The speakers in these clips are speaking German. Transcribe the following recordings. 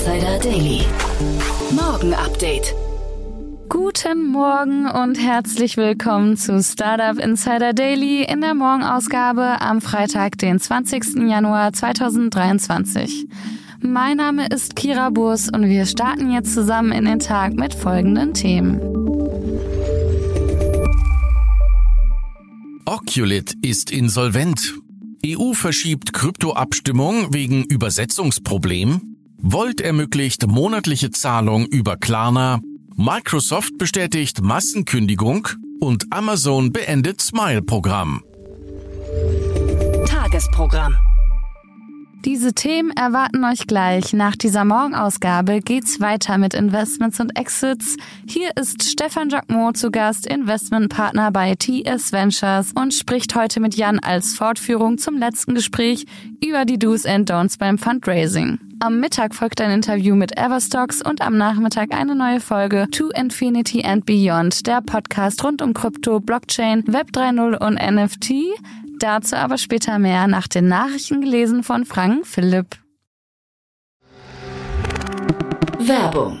Insider Daily. Morgen Update. Guten Morgen und herzlich willkommen zu Startup Insider Daily in der Morgenausgabe am Freitag, den 20. Januar 2023. Mein Name ist Kira Burs und wir starten jetzt zusammen in den Tag mit folgenden Themen. Oculit ist insolvent. EU verschiebt Kryptoabstimmung wegen Übersetzungsproblem. Volt ermöglicht monatliche Zahlung über Klarna. Microsoft bestätigt Massenkündigung und Amazon beendet Smile-Programm. Tagesprogramm. Diese Themen erwarten euch gleich. Nach dieser Morgenausgabe geht's weiter mit Investments und Exits. Hier ist Stefan Jacquemot zu Gast, Investmentpartner bei TS Ventures und spricht heute mit Jan als Fortführung zum letzten Gespräch über die Do's and Don'ts beim Fundraising. Am Mittag folgt ein Interview mit Everstocks und am Nachmittag eine neue Folge To Infinity and Beyond, der Podcast rund um Krypto, Blockchain, Web 3.0 und NFT. Dazu aber später mehr nach den Nachrichten gelesen von Frank Philipp. Werbung.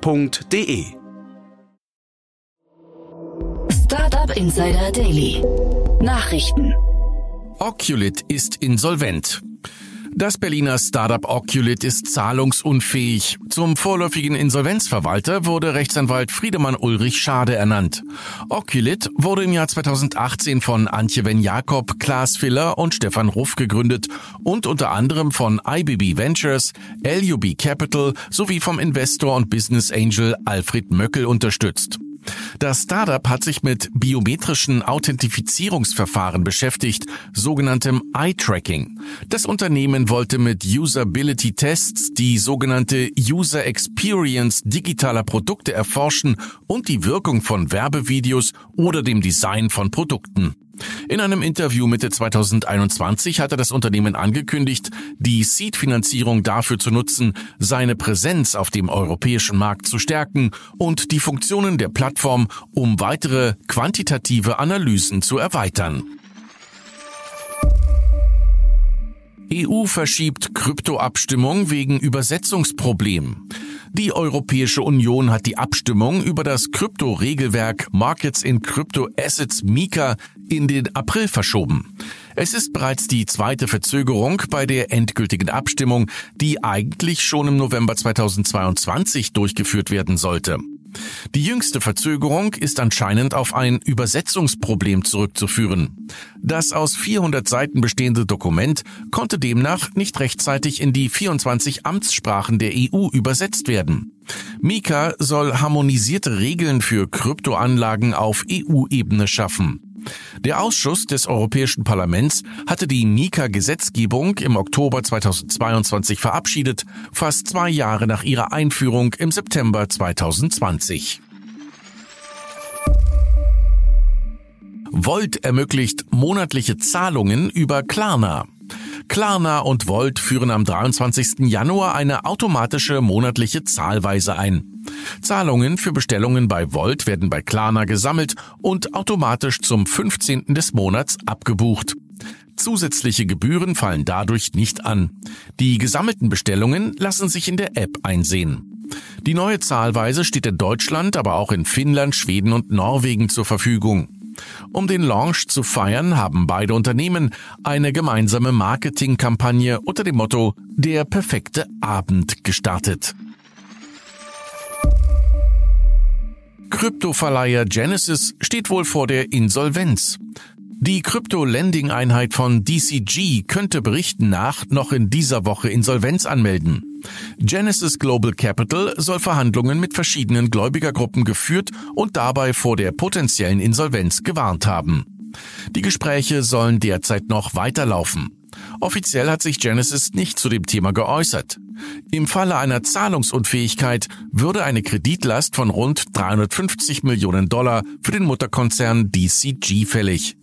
www.startup.de. Startup Insider Daily. Nachrichten. Oculit ist insolvent. Das Berliner Startup Oculit ist zahlungsunfähig. Zum vorläufigen Insolvenzverwalter wurde Rechtsanwalt Friedemann Ulrich Schade ernannt. Oculit wurde im Jahr 2018 von Antje Wen Jakob, Klaas Filler und Stefan Ruff gegründet und unter anderem von IBB Ventures, LUB Capital sowie vom Investor und Business Angel Alfred Möckel unterstützt. Das Startup hat sich mit biometrischen Authentifizierungsverfahren beschäftigt, sogenanntem Eye-Tracking. Das Unternehmen wollte mit Usability-Tests die sogenannte User Experience digitaler Produkte erforschen und die Wirkung von Werbevideos oder dem Design von Produkten. In einem Interview Mitte 2021 hatte das Unternehmen angekündigt, die Seed-Finanzierung dafür zu nutzen, seine Präsenz auf dem europäischen Markt zu stärken und die Funktionen der Plattform um weitere quantitative Analysen zu erweitern. EU verschiebt Kryptoabstimmung wegen Übersetzungsproblem. Die Europäische Union hat die Abstimmung über das Krypto-Regelwerk Markets in Crypto Assets MiCA in den April verschoben. Es ist bereits die zweite Verzögerung bei der endgültigen Abstimmung, die eigentlich schon im November 2022 durchgeführt werden sollte. Die jüngste Verzögerung ist anscheinend auf ein Übersetzungsproblem zurückzuführen. Das aus 400 Seiten bestehende Dokument konnte demnach nicht rechtzeitig in die 24 Amtssprachen der EU übersetzt werden. Mika soll harmonisierte Regeln für Kryptoanlagen auf EU-Ebene schaffen. Der Ausschuss des Europäischen Parlaments hatte die Mika-Gesetzgebung im Oktober 2022 verabschiedet, fast zwei Jahre nach ihrer Einführung im September 2020. Volt ermöglicht monatliche Zahlungen über Klarna. Klarna und Volt führen am 23. Januar eine automatische monatliche Zahlweise ein. Zahlungen für Bestellungen bei Volt werden bei Klarna gesammelt und automatisch zum 15. des Monats abgebucht. Zusätzliche Gebühren fallen dadurch nicht an. Die gesammelten Bestellungen lassen sich in der App einsehen. Die neue Zahlweise steht in Deutschland, aber auch in Finnland, Schweden und Norwegen zur Verfügung. Um den Launch zu feiern, haben beide Unternehmen eine gemeinsame Marketingkampagne unter dem Motto Der perfekte Abend gestartet. Kryptoverleiher Genesis steht wohl vor der Insolvenz. Die Krypto-Lending-Einheit von DCG könnte Berichten nach noch in dieser Woche Insolvenz anmelden. Genesis Global Capital soll Verhandlungen mit verschiedenen Gläubigergruppen geführt und dabei vor der potenziellen Insolvenz gewarnt haben. Die Gespräche sollen derzeit noch weiterlaufen. Offiziell hat sich Genesis nicht zu dem Thema geäußert. Im Falle einer Zahlungsunfähigkeit würde eine Kreditlast von rund 350 Millionen Dollar für den Mutterkonzern DCG fällig.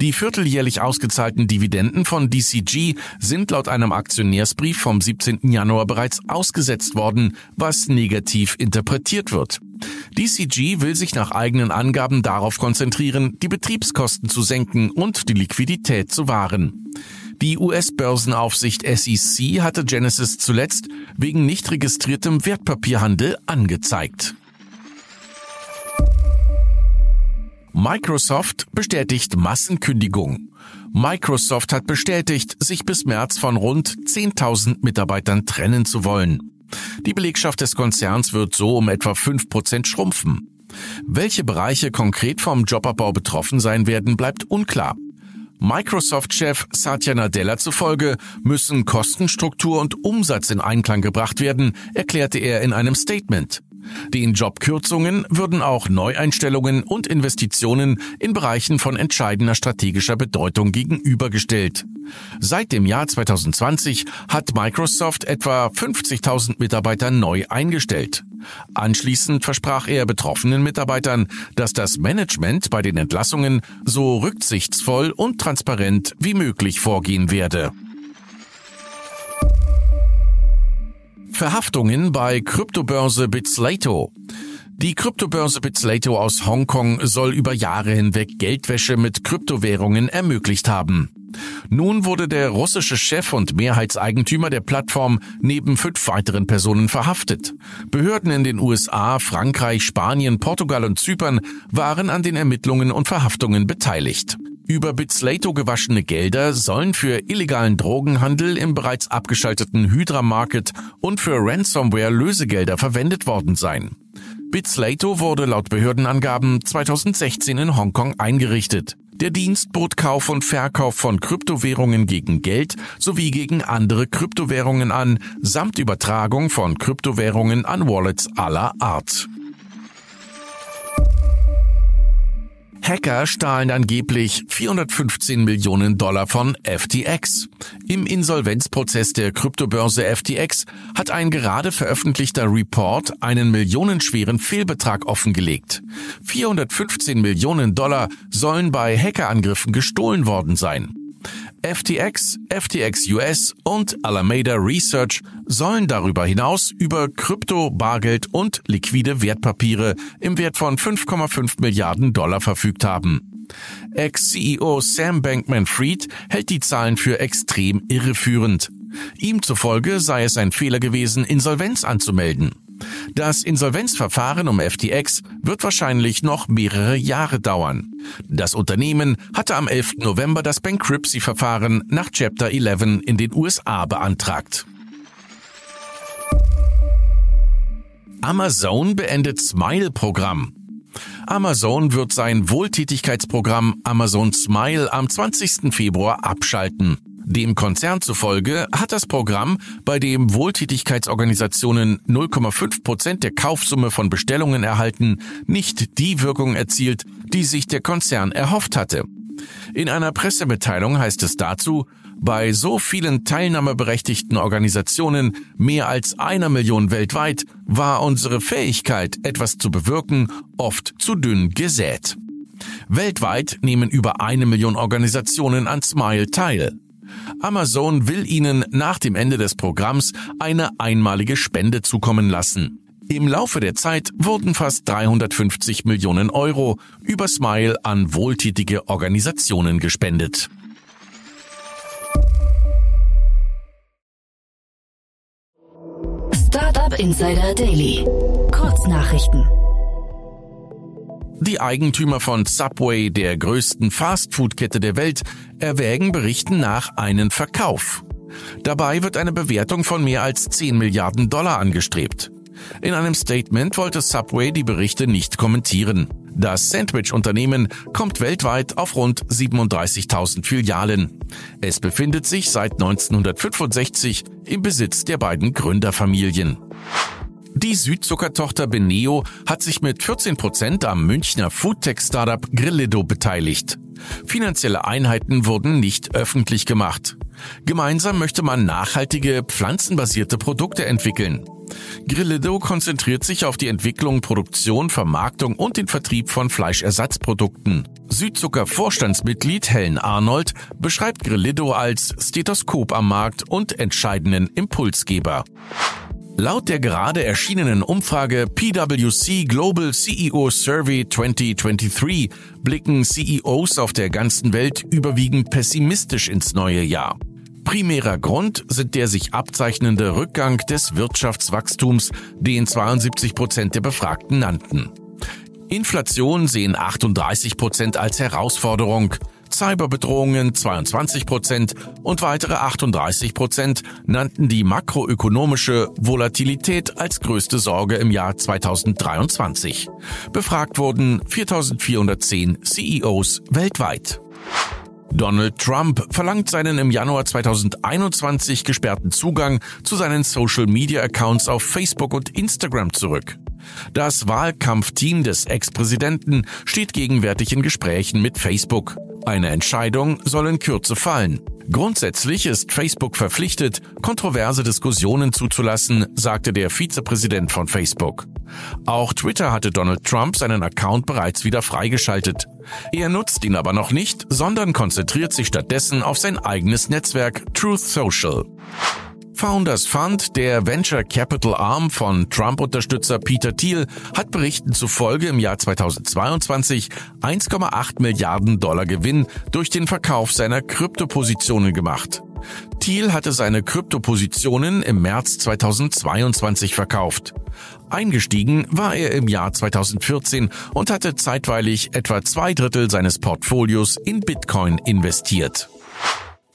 Die vierteljährlich ausgezahlten Dividenden von DCG sind laut einem Aktionärsbrief vom 17. Januar bereits ausgesetzt worden, was negativ interpretiert wird. DCG will sich nach eigenen Angaben darauf konzentrieren, die Betriebskosten zu senken und die Liquidität zu wahren. Die US-Börsenaufsicht SEC hatte Genesis zuletzt wegen nicht registriertem Wertpapierhandel angezeigt. Microsoft bestätigt Massenkündigung. Microsoft hat bestätigt, sich bis März von rund 10.000 Mitarbeitern trennen zu wollen. Die Belegschaft des Konzerns wird so um etwa 5% schrumpfen. Welche Bereiche konkret vom Jobabbau betroffen sein werden, bleibt unklar. Microsoft-Chef Satya Nadella zufolge müssen Kostenstruktur und Umsatz in Einklang gebracht werden, erklärte er in einem Statement. Den Jobkürzungen würden auch Neueinstellungen und Investitionen in Bereichen von entscheidender strategischer Bedeutung gegenübergestellt. Seit dem Jahr 2020 hat Microsoft etwa 50.000 Mitarbeiter neu eingestellt. Anschließend versprach er betroffenen Mitarbeitern, dass das Management bei den Entlassungen so rücksichtsvoll und transparent wie möglich vorgehen werde. Verhaftungen bei Kryptobörse Bitslato. Die Kryptobörse Bitslato aus Hongkong soll über Jahre hinweg Geldwäsche mit Kryptowährungen ermöglicht haben. Nun wurde der russische Chef und Mehrheitseigentümer der Plattform neben fünf weiteren Personen verhaftet. Behörden in den USA, Frankreich, Spanien, Portugal und Zypern waren an den Ermittlungen und Verhaftungen beteiligt. Über Bitslato gewaschene Gelder sollen für illegalen Drogenhandel im bereits abgeschalteten Hydra Market und für Ransomware Lösegelder verwendet worden sein. Bitslato wurde laut Behördenangaben 2016 in Hongkong eingerichtet. Der Dienst bot Kauf und Verkauf von Kryptowährungen gegen Geld sowie gegen andere Kryptowährungen an, samt Übertragung von Kryptowährungen an Wallets aller Art. Hacker stahlen angeblich 415 Millionen Dollar von FTX. Im Insolvenzprozess der Kryptobörse FTX hat ein gerade veröffentlichter Report einen millionenschweren Fehlbetrag offengelegt. 415 Millionen Dollar sollen bei Hackerangriffen gestohlen worden sein. FTX, FTX US und Alameda Research sollen darüber hinaus über Krypto, Bargeld und liquide Wertpapiere im Wert von 5,5 Milliarden Dollar verfügt haben. Ex-CEO Sam Bankman-Fried hält die Zahlen für extrem irreführend. Ihm zufolge sei es ein Fehler gewesen, Insolvenz anzumelden. Das Insolvenzverfahren um FTX wird wahrscheinlich noch mehrere Jahre dauern. Das Unternehmen hatte am 11. November das Bankruptcy-Verfahren nach Chapter 11 in den USA beantragt. Amazon beendet Smile-Programm. Amazon wird sein Wohltätigkeitsprogramm Amazon Smile am 20. Februar abschalten. Dem Konzern zufolge hat das Programm, bei dem Wohltätigkeitsorganisationen 0,5 Prozent der Kaufsumme von Bestellungen erhalten, nicht die Wirkung erzielt, die sich der Konzern erhofft hatte. In einer Pressemitteilung heißt es dazu, bei so vielen teilnahmeberechtigten Organisationen, mehr als einer Million weltweit, war unsere Fähigkeit, etwas zu bewirken, oft zu dünn gesät. Weltweit nehmen über eine Million Organisationen an Smile teil. Amazon will Ihnen nach dem Ende des Programms eine einmalige Spende zukommen lassen. Im Laufe der Zeit wurden fast 350 Millionen Euro über Smile an wohltätige Organisationen gespendet. Startup Insider Daily. Kurznachrichten. Die Eigentümer von Subway, der größten Fastfood-Kette der Welt, erwägen Berichten nach einen Verkauf. Dabei wird eine Bewertung von mehr als 10 Milliarden Dollar angestrebt. In einem Statement wollte Subway die Berichte nicht kommentieren. Das Sandwich-Unternehmen kommt weltweit auf rund 37.000 Filialen. Es befindet sich seit 1965 im Besitz der beiden Gründerfamilien. Die Südzuckertochter Beneo hat sich mit 14 Prozent am Münchner Foodtech-Startup Grillido beteiligt. Finanzielle Einheiten wurden nicht öffentlich gemacht. Gemeinsam möchte man nachhaltige, pflanzenbasierte Produkte entwickeln. Grillido konzentriert sich auf die Entwicklung, Produktion, Vermarktung und den Vertrieb von Fleischersatzprodukten. Südzucker Vorstandsmitglied Helen Arnold beschreibt Grillido als Stethoskop am Markt und entscheidenden Impulsgeber. Laut der gerade erschienenen Umfrage PwC Global CEO Survey 2023 blicken CEOs auf der ganzen Welt überwiegend pessimistisch ins neue Jahr. Primärer Grund sind der sich abzeichnende Rückgang des Wirtschaftswachstums, den 72 Prozent der Befragten nannten. Inflation sehen 38 Prozent als Herausforderung, Cyberbedrohungen 22 Prozent und weitere 38 Prozent nannten die makroökonomische Volatilität als größte Sorge im Jahr 2023. Befragt wurden 4410 CEOs weltweit. Donald Trump verlangt seinen im Januar 2021 gesperrten Zugang zu seinen Social-Media-Accounts auf Facebook und Instagram zurück. Das Wahlkampfteam des Ex-Präsidenten steht gegenwärtig in Gesprächen mit Facebook. Eine Entscheidung soll in Kürze fallen. Grundsätzlich ist Facebook verpflichtet, kontroverse Diskussionen zuzulassen, sagte der Vizepräsident von Facebook. Auch Twitter hatte Donald Trump seinen Account bereits wieder freigeschaltet. Er nutzt ihn aber noch nicht, sondern konzentriert sich stattdessen auf sein eigenes Netzwerk Truth Social. Founders Fund, der Venture Capital Arm von Trump-Unterstützer Peter Thiel, hat Berichten zufolge im Jahr 2022 1,8 Milliarden Dollar Gewinn durch den Verkauf seiner Kryptopositionen gemacht. Thiel hatte seine Kryptopositionen im März 2022 verkauft. Eingestiegen war er im Jahr 2014 und hatte zeitweilig etwa zwei Drittel seines Portfolios in Bitcoin investiert.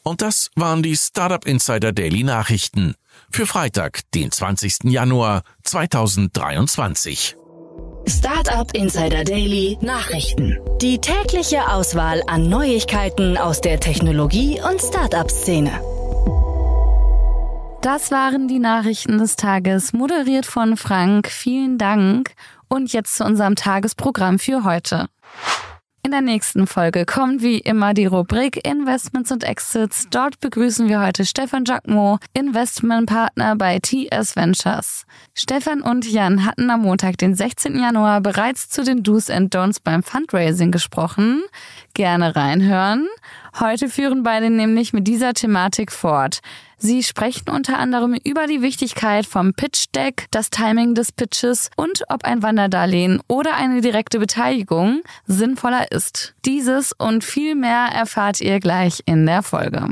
Und das waren die Startup Insider Daily Nachrichten für Freitag, den 20. Januar 2023. Startup Insider Daily Nachrichten. Die tägliche Auswahl an Neuigkeiten aus der Technologie- und Startup-Szene. Das waren die Nachrichten des Tages, moderiert von Frank. Vielen Dank. Und jetzt zu unserem Tagesprogramm für heute. In der nächsten Folge kommt wie immer die Rubrik Investments und Exits. Dort begrüßen wir heute Stefan Jacquemot, Investmentpartner bei TS Ventures. Stefan und Jan hatten am Montag, den 16. Januar, bereits zu den Do's and Don'ts beim Fundraising gesprochen. Gerne reinhören. Heute führen beide nämlich mit dieser Thematik fort. Sie sprechen unter anderem über die Wichtigkeit vom Pitch Deck, das Timing des Pitches und ob ein Wanderdarlehen oder eine direkte Beteiligung sinnvoller ist. Dieses und viel mehr erfahrt ihr gleich in der Folge.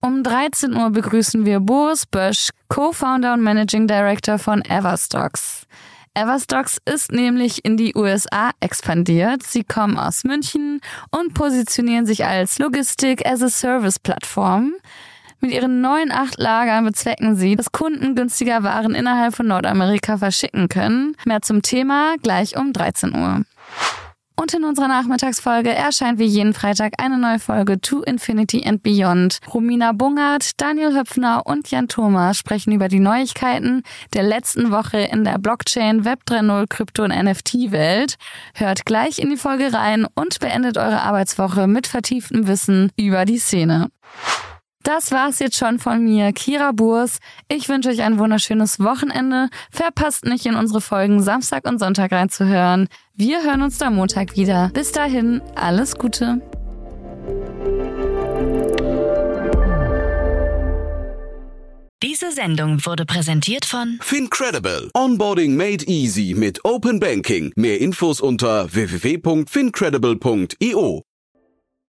Um 13 Uhr begrüßen wir Boris Bösch, Co-Founder und Managing Director von Everstocks. Everstocks ist nämlich in die USA expandiert. Sie kommen aus München und positionieren sich als Logistik-as-a-Service-Plattform. Mit ihren neuen acht Lagern bezwecken sie, dass Kunden günstiger Waren innerhalb von Nordamerika verschicken können. Mehr zum Thema gleich um 13 Uhr. Und in unserer Nachmittagsfolge erscheint wie jeden Freitag eine neue Folge To Infinity and Beyond. Romina Bungert, Daniel Höpfner und Jan Thomas sprechen über die Neuigkeiten der letzten Woche in der Blockchain, Web 3.0, Krypto und NFT-Welt. Hört gleich in die Folge rein und beendet eure Arbeitswoche mit vertieftem Wissen über die Szene. Das war's jetzt schon von mir, Kira Burs. Ich wünsche euch ein wunderschönes Wochenende. Verpasst nicht in unsere Folgen Samstag und Sonntag reinzuhören. Wir hören uns da Montag wieder. Bis dahin, alles Gute. Diese Sendung wurde präsentiert von Fincredible. Onboarding made easy mit Open Banking. Mehr Infos unter www.fincredible.io.